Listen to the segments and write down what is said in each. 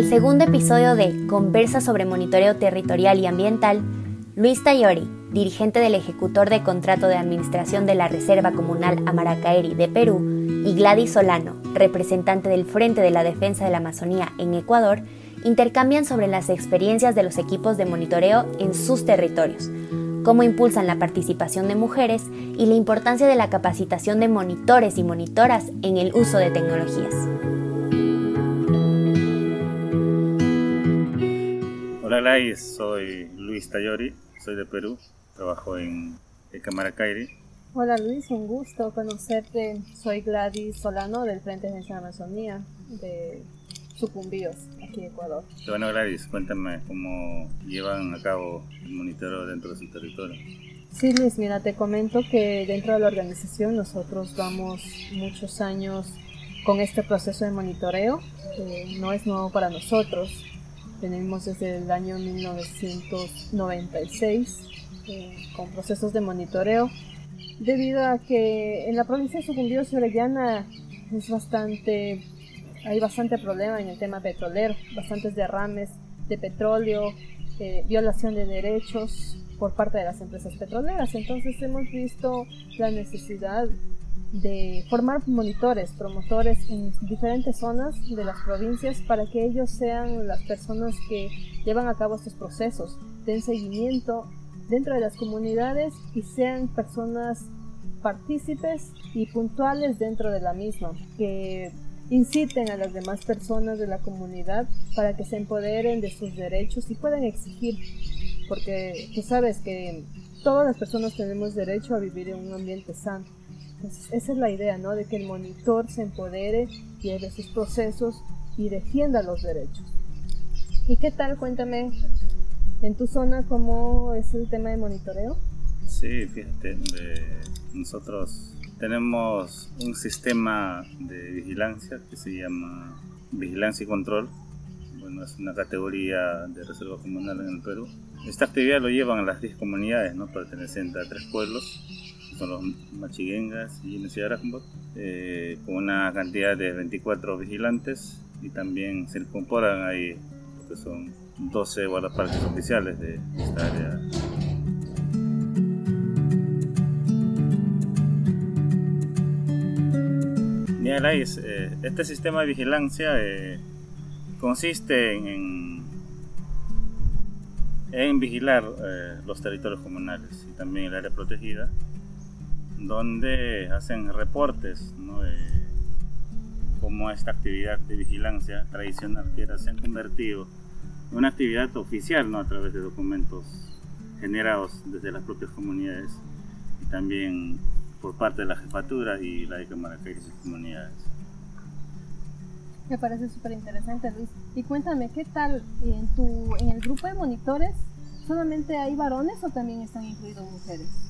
el segundo episodio de Conversa sobre Monitoreo Territorial y Ambiental, Luis Tayori, dirigente del ejecutor de contrato de administración de la Reserva Comunal Amaracaeri de Perú, y Gladys Solano, representante del Frente de la Defensa de la Amazonía en Ecuador, intercambian sobre las experiencias de los equipos de monitoreo en sus territorios, cómo impulsan la participación de mujeres y la importancia de la capacitación de monitores y monitoras en el uso de tecnologías. Hola Gladys, soy Luis Tayori, soy de Perú, trabajo en Camaracayri. Hola Luis, un gusto conocerte. Soy Gladys Solano del Frente de de Amazonía de Sucumbíos, aquí Ecuador. Bueno Gladys, cuéntame cómo llevan a cabo el monitoreo dentro de su territorio. Sí Luis, mira, te comento que dentro de la organización nosotros vamos muchos años con este proceso de monitoreo, que no es nuevo para nosotros tenemos desde el año 1996 eh, con procesos de monitoreo, debido a que en la provincia de Sucumbíos y Orellana es bastante, hay bastante problema en el tema petrolero, bastantes derrames de petróleo, eh, violación de derechos por parte de las empresas petroleras. Entonces hemos visto la necesidad de formar monitores, promotores en diferentes zonas de las provincias para que ellos sean las personas que llevan a cabo estos procesos, den seguimiento dentro de las comunidades y sean personas partícipes y puntuales dentro de la misma, que inciten a las demás personas de la comunidad para que se empoderen de sus derechos y puedan exigir, porque tú sabes que todas las personas tenemos derecho a vivir en un ambiente sano esa es la idea, ¿no? De que el monitor se empodere, lleve sus procesos y defienda los derechos. ¿Y qué tal? Cuéntame, en tu zona, ¿cómo es el tema de monitoreo? Sí, fíjate, nosotros tenemos un sistema de vigilancia que se llama Vigilancia y Control. Bueno, es una categoría de reserva comunal en el Perú. Esta actividad lo llevan las 10 comunidades, ¿no? Pertenecientes a tres pueblos son los machiguengas y Neciarajmbot, eh, con una cantidad de 24 vigilantes y también se incorporan ahí, que son 12 guardaparques oficiales de esta área. Eh, este sistema de vigilancia eh, consiste en, en vigilar eh, los territorios comunales y también el área protegida donde hacen reportes de cómo esta actividad de vigilancia tradicional que era, se ha convertido en una actividad oficial ¿no? a través de documentos generados desde las propias comunidades y también por parte de la jefatura y la de Camaracay y sus comunidades. Me parece súper interesante, Luis. Y cuéntame, ¿qué tal en, tu, en el grupo de monitores? ¿Solamente hay varones o también están incluidos mujeres?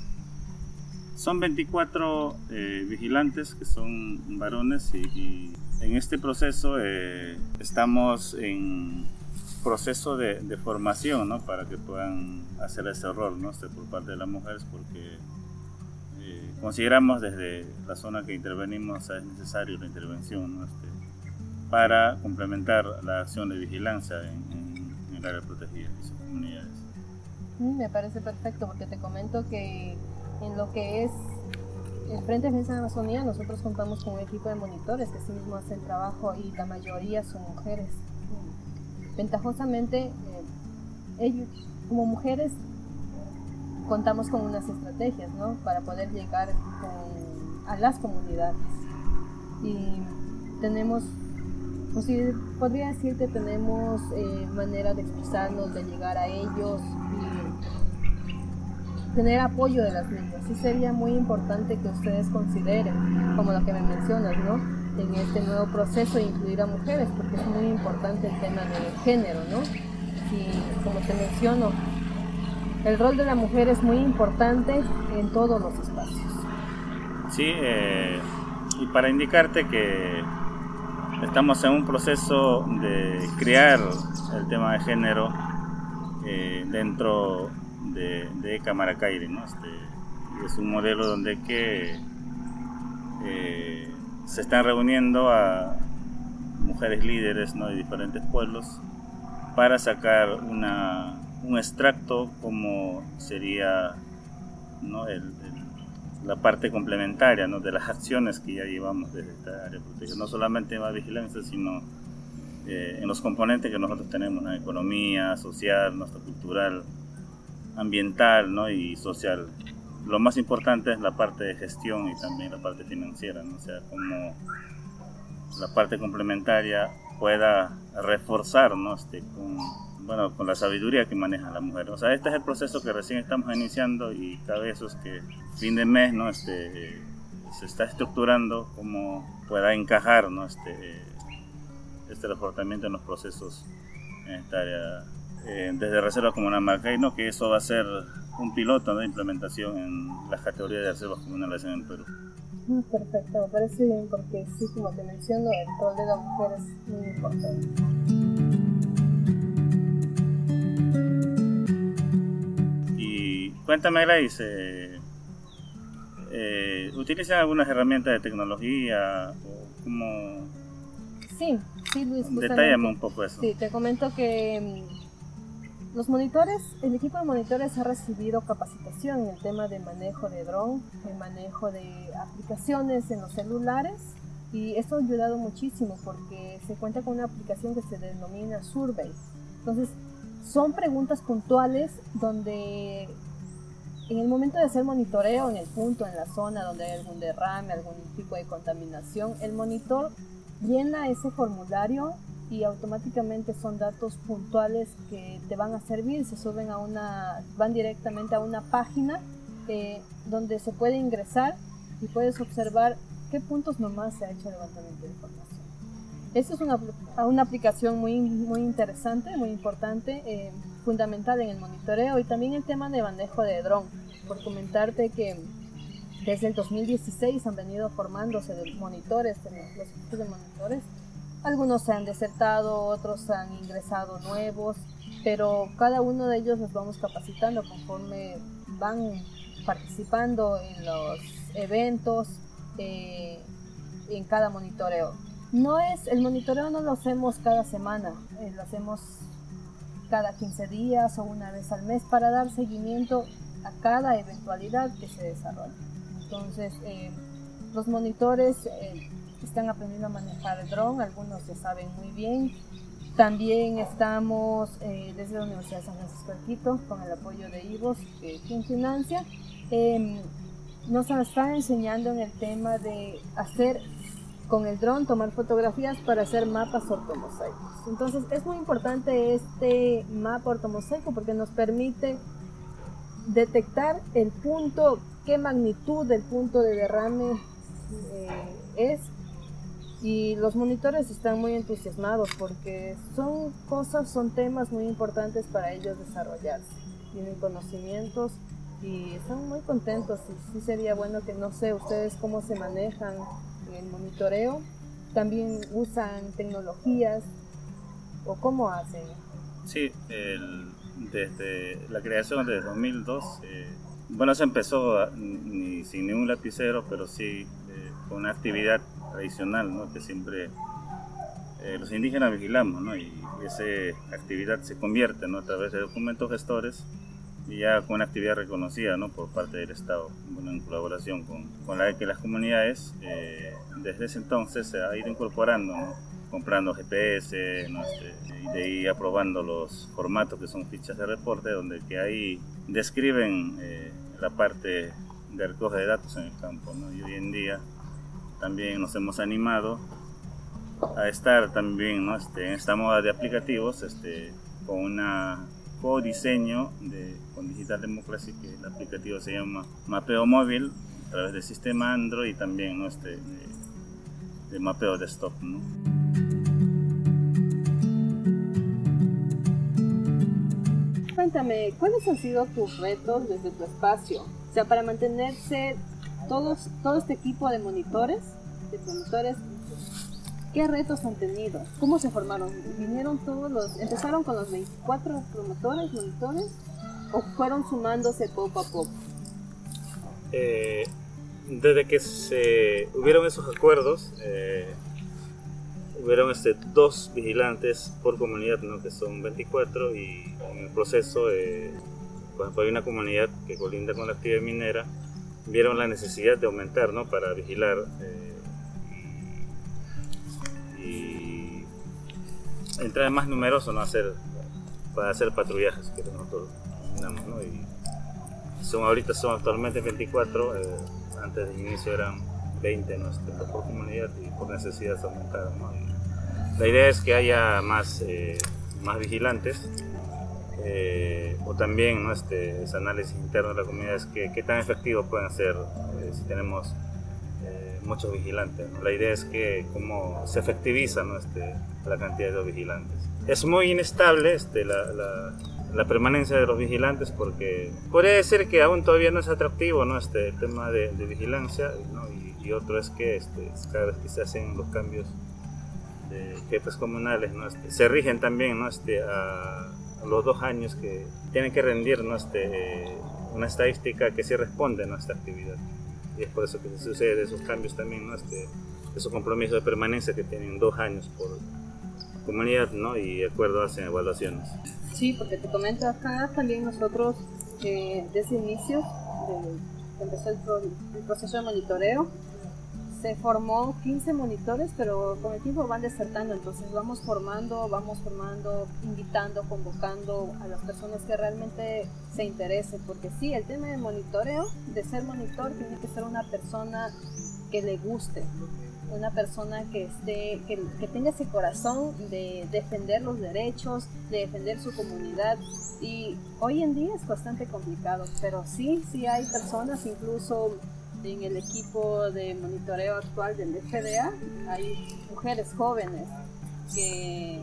Son 24 eh, vigilantes que son varones y, en este proceso eh, estamos en proceso de, formación ¿no? para que puedan hacer ese rol ¿no? Este, por parte de las mujeres porque eh, consideramos desde la zona que intervenimos es necesario la intervención ¿no? este, para complementar la acción de vigilancia en, en el área protegida y sus comunidades. Mm, me parece perfecto porque te comento que en lo que es el Frente de Defensa de Amazonía, nosotros contamos con un equipo de monitores que sí mismo hacen trabajo y la mayoría son mujeres. Ventajosamente, eh, ellos, como mujeres, contamos con unas estrategias ¿no? para poder llegar a las comunidades. Y tenemos, pues podría decir que tenemos eh, de expresarnos, de llegar a ellos tener apoyo de las niñas. Sí sería muy importante que ustedes consideren, como lo que me mencionas, ¿no? En este nuevo proceso incluir a mujeres, porque es muy importante el tema del género, ¿no? Y como te menciono, el rol de la mujer es muy importante en todos los espacios. Sí, eh, y para indicarte que estamos en un proceso de crear el tema de género eh, dentro de, de ¿no? Este, es un modelo donde que eh, se están reuniendo a mujeres líderes ¿no? de diferentes pueblos para sacar una, un extracto como sería ¿no? la parte complementaria ¿no? de las acciones que ya llevamos desde esta área No solamente en la vigilancia, sino eh, en los componentes que nosotros tenemos, la economía, social, nuestra cultural, ambiental ¿no? y social. Lo más importante es la parte de gestión y también la parte financiera, ¿no? o sea, como la parte complementaria pueda reforzar ¿no? este, con, bueno, con la sabiduría que maneja la mujer. O sea, este es el proceso que recién estamos iniciando y cada vez es que fin de mes ¿no? este, se está estructurando como pueda encajar ¿no? este, este reforzamiento en los procesos en esta área eh, desde Reserva Comunal ¿no? que eso va a ser un piloto de implementación en las categorías de reservas comunales en el Perú. Mm, perfecto, me parece bien porque sí, como te menciono, el rol de la mujer es muy importante. Y cuéntame, Grace, eh, eh, ¿utilizan algunas herramientas de tecnología o cómo...? Sí, sí, Luis. Detállame un poco eso. Sí, te comento que mm, los monitores, el equipo de monitores ha recibido capacitación en el tema de manejo de dron, el manejo de aplicaciones en los celulares y esto ha ayudado muchísimo porque se cuenta con una aplicación que se denomina Survey. Entonces, son preguntas puntuales donde en el momento de hacer monitoreo en el punto, en la zona donde hay algún derrame, algún tipo de contaminación, el monitor llena ese formulario y automáticamente son datos puntuales que te van a servir, se suben a una, van directamente a una página eh, donde se puede ingresar y puedes observar qué puntos nomás se ha hecho levantamiento de información. Esa es una, una aplicación muy, muy interesante, muy importante, eh, fundamental en el monitoreo y también el tema de manejo de dron. Por comentarte que desde el 2016 han venido formándose de monitores, los equipos de monitores, algunos se han desertado, otros han ingresado nuevos, pero cada uno de ellos los vamos capacitando conforme van participando en los eventos, eh, en cada monitoreo. No es, el monitoreo no lo hacemos cada semana, eh, lo hacemos cada 15 días o una vez al mes para dar seguimiento a cada eventualidad que se desarrolla. Entonces, eh, los monitores están aprendiendo a manejar el dron, algunos ya saben muy bien. También estamos eh, desde la Universidad de San Francisco de Quito con el apoyo de IVOS, que quien financia. Eh, nos están enseñando en el tema de hacer con el dron, tomar fotografías para hacer mapas ortomosaicos. Entonces es muy importante este mapa ortomosaico porque nos permite detectar el punto, qué magnitud del punto de derrame eh, es y los monitores están muy entusiasmados porque son cosas, son temas muy importantes para ellos desarrollarse. Tienen conocimientos y están muy contentos y sí sería bueno que no sé ustedes cómo se manejan el monitoreo, también usan tecnologías o cómo hacen. Sí, desde la creación de 2002, eh, bueno, se empezó ni, sin ningún lapicero, pero sí eh, con una actividad tradicional, ¿no? que siempre eh, los indígenas vigilamos, ¿no? y esa actividad se convierte ¿no? a través de documentos gestores y ya con una actividad reconocida ¿no? por parte del Estado, bueno, en colaboración con, con, la que las comunidades eh, desde ese entonces se ha ido incorporando, ¿no? comprando GPS este, y de ahí aprobando los formatos que son fichas de reporte, donde que ahí describen eh, la parte de recoge de datos en el campo. ¿no? Y hoy en día también nos hemos animado a estar también ¿no? este, en esta moda de aplicativos este, con una co-diseño de, con Digital Democracy, que el aplicativo se llama Mapeo Móvil a través del sistema Android y también ¿no? este, de, mapeo desktop. ¿no? Cuéntame, ¿cuáles han sido tus retos desde tu espacio? O sea, para mantenerse todos, todo este equipo de monitores, de promotores, ¿qué retos han tenido? ¿Cómo se formaron? ¿Vinieron todos los, empezaron con los 24 promotores, monitores, o fueron sumándose poco a poco? Eh, desde que se hubieron esos acuerdos, eh, hubieron este, dos vigilantes por comunidad, ¿no? que son 24, y en el proceso, eh, por ejemplo, hay una comunidad que colinda con la actividad minera, vieron la necesidad de aumentar ¿no? para vigilar eh, y, entrar más numeroso ¿no? hacer, para hacer patrullajes que nosotros ¿no? y son, ahorita son actualmente 24, eh, antes del inicio eran 20 nuestros por comunidad y por necesidad se aumentaron. La idea es que haya más, eh, más vigilantes eh, o también ¿no? este, ese análisis interno de la comunidad es que qué tan efectivos pueden ser eh, si tenemos muchos vigilantes. La idea es que cómo se efectiviza ¿no? este, la cantidad de vigilantes. Es muy inestable este, la, la, la, permanencia de los vigilantes porque puede ser que aún todavía no es atractivo ¿no? este tema de, de vigilancia ¿no? y otro es que este, cada vez que se hacen los cambios de jefes comunales, ¿no? Este, se rigen también ¿no? este, a, los dos años que tienen que rendir ¿no? este, una estadística que sí responde a esta actividad. Y es por eso que se sucede esos cambios también, ¿no? este, esos compromisos de permanencia que tienen dos años por comunidad ¿no? y de acuerdo hacen evaluaciones. Sí, porque te comento acá también nosotros eh, desde inicio de, empezó el, el proceso de monitoreo, se formó 15 monitores, pero con el tiempo van desertando, entonces vamos formando, vamos formando, invitando, convocando a las personas que realmente se interesen, porque sí, el tema de monitoreo, de ser monitor, tiene que ser una persona que le guste, una persona que esté, que, que tenga ese corazón de defender los derechos, de defender su comunidad. Y hoy en día es bastante complicado, pero sí, sí hay personas, incluso en el equipo de monitoreo actual del FDA hay mujeres jóvenes que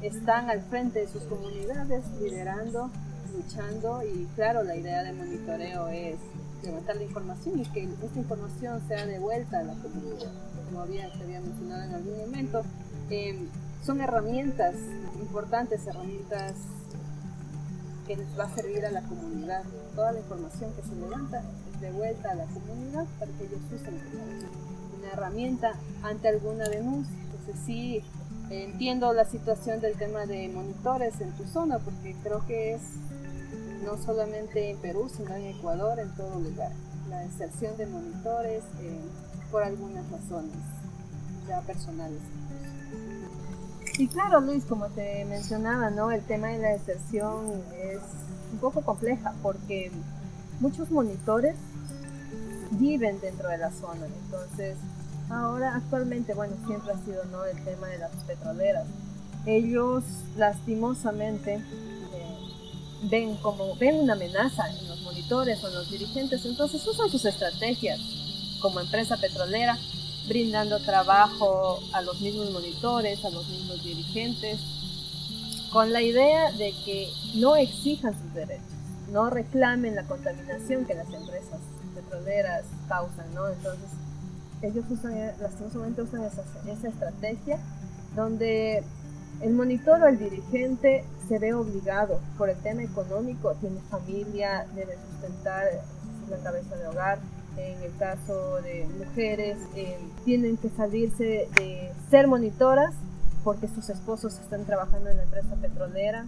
están al frente de sus comunidades liderando, luchando y claro, la idea de monitoreo es levantar la información y que esta información sea devuelta a la comunidad. Como se había mencionado en algún momento, em, son herramientas importantes, herramientas que les va a servir a la comunidad. Toda la información que se levanta de vuelta a la comunidad para que ellos usen una herramienta ante alguna denuncia. Entonces sí entiendo la situación del tema de monitores en tu zona porque creo que es no solamente en Perú sino en Ecuador, en todo lugar. La deserción de monitores eh, por algunas razones ya personales. Y claro, Luis, como te mencionaba, ¿no? El tema de la deserción es un poco compleja porque muchos monitores viven dentro de la zona. Entonces, ahora actualmente, bueno, siempre ha sido ¿no? el tema de las petroleras. Ellos lastimosamente eh, ven como ven una amenaza en los monitores o en los dirigentes, entonces usan sus estrategias como empresa petrolera, brindando trabajo a los mismos monitores, a los mismos dirigentes, con la idea de que no exijan sus derechos, no reclamen la contaminación que las empresas petroleras causan, ¿no? Entonces, ellos usan, lastimosamente usan esa, esa estrategia donde el monitor o el dirigente se ve obligado por el tema económico, tiene familia, debe sustentar la cabeza de hogar. En el caso de mujeres, eh, tienen que salirse de ser monitoras porque sus esposos están trabajando en la empresa petrolera.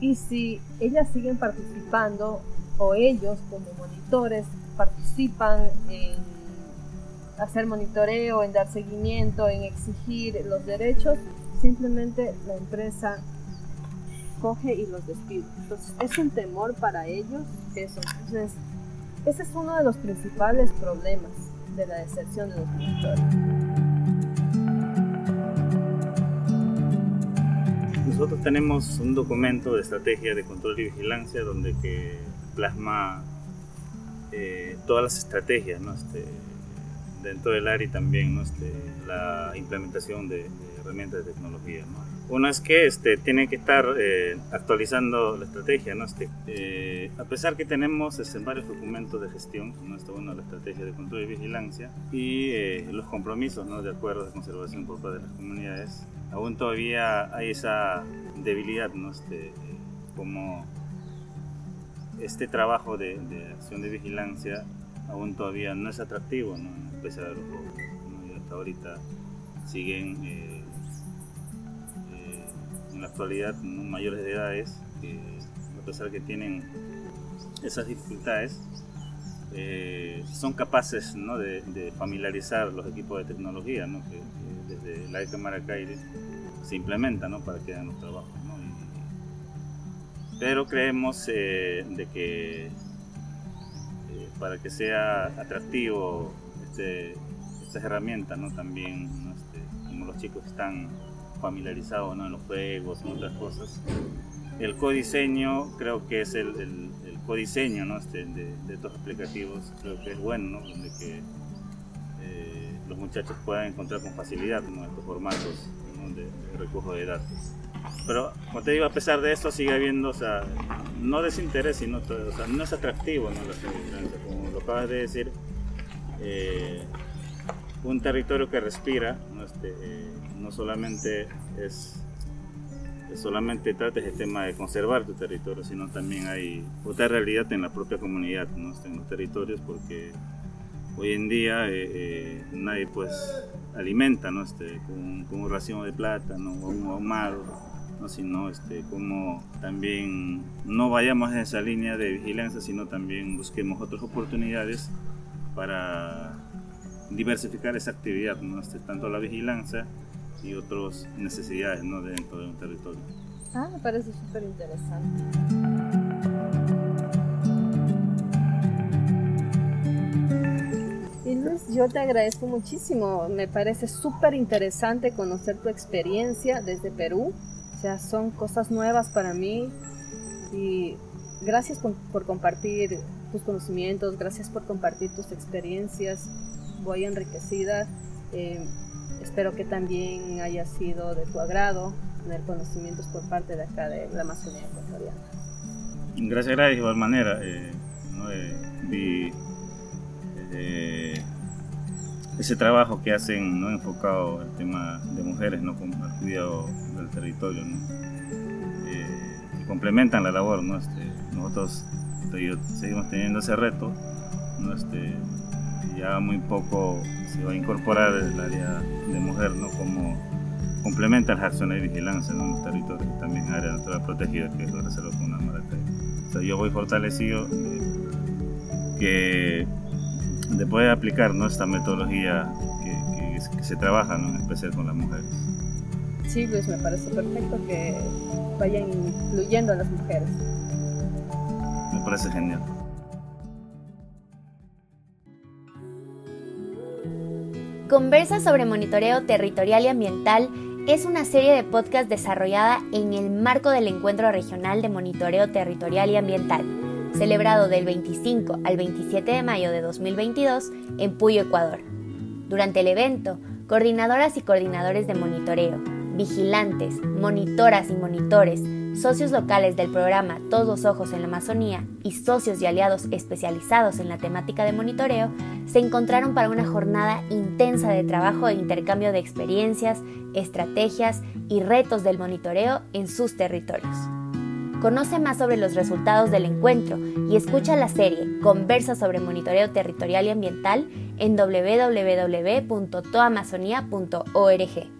Y si ellas siguen participando o ellos como monitores participan en hacer monitoreo, en dar seguimiento, en exigir los derechos, simplemente la empresa coge y los despide. Entonces es un temor para ellos eso. Entonces ese es uno de los principales problemas de la deserción de los monitores. Nosotros tenemos un documento de estrategia de control y vigilancia donde que plasma eh, todas las estrategias este, dentro del área y también este, la implementación de, herramientas de tecnología. Uno es que este, tiene que estar eh, actualizando la estrategia. ¿no? Este, eh, a pesar que tenemos este, varios documentos de gestión, ¿no? está uno la estrategia de control y vigilancia y los compromisos ¿no? de acuerdo de conservación por parte de las comunidades, aún todavía hay esa debilidad, ¿no? este, como este trabajo de, acción de vigilancia aún todavía no es atractivo, ¿no? a pesar de los hasta ahorita siguen eh, en la actualidad mayores de edades, que a pesar que tienen esas dificultades, son capaces de, familiarizar los equipos de tecnología que, desde la ECA Maracay se implementa para que hagan los trabajos. Pero creemos de que para que sea atractivo este, estas herramientas, ¿no? También, este, como los chicos están familiarizados en los juegos, en otras cosas. El codiseño creo que es el, el, codiseño ¿no? este, de, estos aplicativos, creo que es bueno, donde que eh, los muchachos puedan encontrar con facilidad estos formatos de, de de datos. Pero, como te digo, a pesar de esto sigue habiendo, o sea, no desinterés, sino, o sea, no es atractivo, ¿no? como lo acabas de decir, eh, un territorio que respira, no, este, eh, no solamente es, solamente trata el tema de conservar tu territorio, sino también hay otra realidad en la propia comunidad, ¿no? Este, en los territorios, porque hoy en día eh, nadie pues alimenta ¿no? este, con, con un racimo de plátano o un ahumado ¿no? sino este, como también no vayamos en esa línea de vigilancia, sino también busquemos otras oportunidades para diversificar esa actividad, ¿no? este, tanto la vigilancia y otras necesidades ¿no? dentro de un territorio. Ah, me parece súper interesante. Y Luis, yo te agradezco muchísimo. Me parece súper interesante conocer tu experiencia desde Perú o sea, son cosas nuevas para mí y gracias por, compartir tus conocimientos, gracias por compartir tus experiencias. Voy enriquecida. Eh, espero que también haya sido de tu agrado tener conocimientos por parte de acá de la Amazonía ecuatoriana. Gracias, gracias, de igual manera. Eh, vi ese trabajo que hacen no enfocado al tema de mujeres, no con el cuidado del territorio. Eh, complementan la labor, ¿no? Este, nosotros seguimos teniendo ese reto, ¿no? Este, ya muy poco se va a incorporar el área de mujer, ¿no? Como complementa las acciones de vigilancia en los territorios, también área natural protegida que es la reserva comunal Maracay. O sea, yo voy fortalecido que de poder aplicar ¿no? esta metodología que, se trabaja en especial con las mujeres. Sí, Luis, me parece perfecto que vayan incluyendo a las mujeres. Me parece genial. Conversa sobre monitoreo territorial y ambiental es una serie de podcast desarrollada en el marco del Encuentro Regional de Monitoreo Territorial y Ambiental celebrado del 25 al 27 de mayo de 2022 en Puyo, Ecuador. Durante el evento, coordinadoras y coordinadores de monitoreo, vigilantes, monitoras y monitores, socios locales del programa Todos los Ojos en la Amazonía y socios y aliados especializados en la temática de monitoreo se encontraron para una jornada intensa de trabajo e intercambio de experiencias, estrategias y retos del monitoreo en sus territorios. Conoce más sobre los resultados del encuentro y escucha la serie Conversa sobre monitoreo territorial y ambiental en www.toamazonia.org.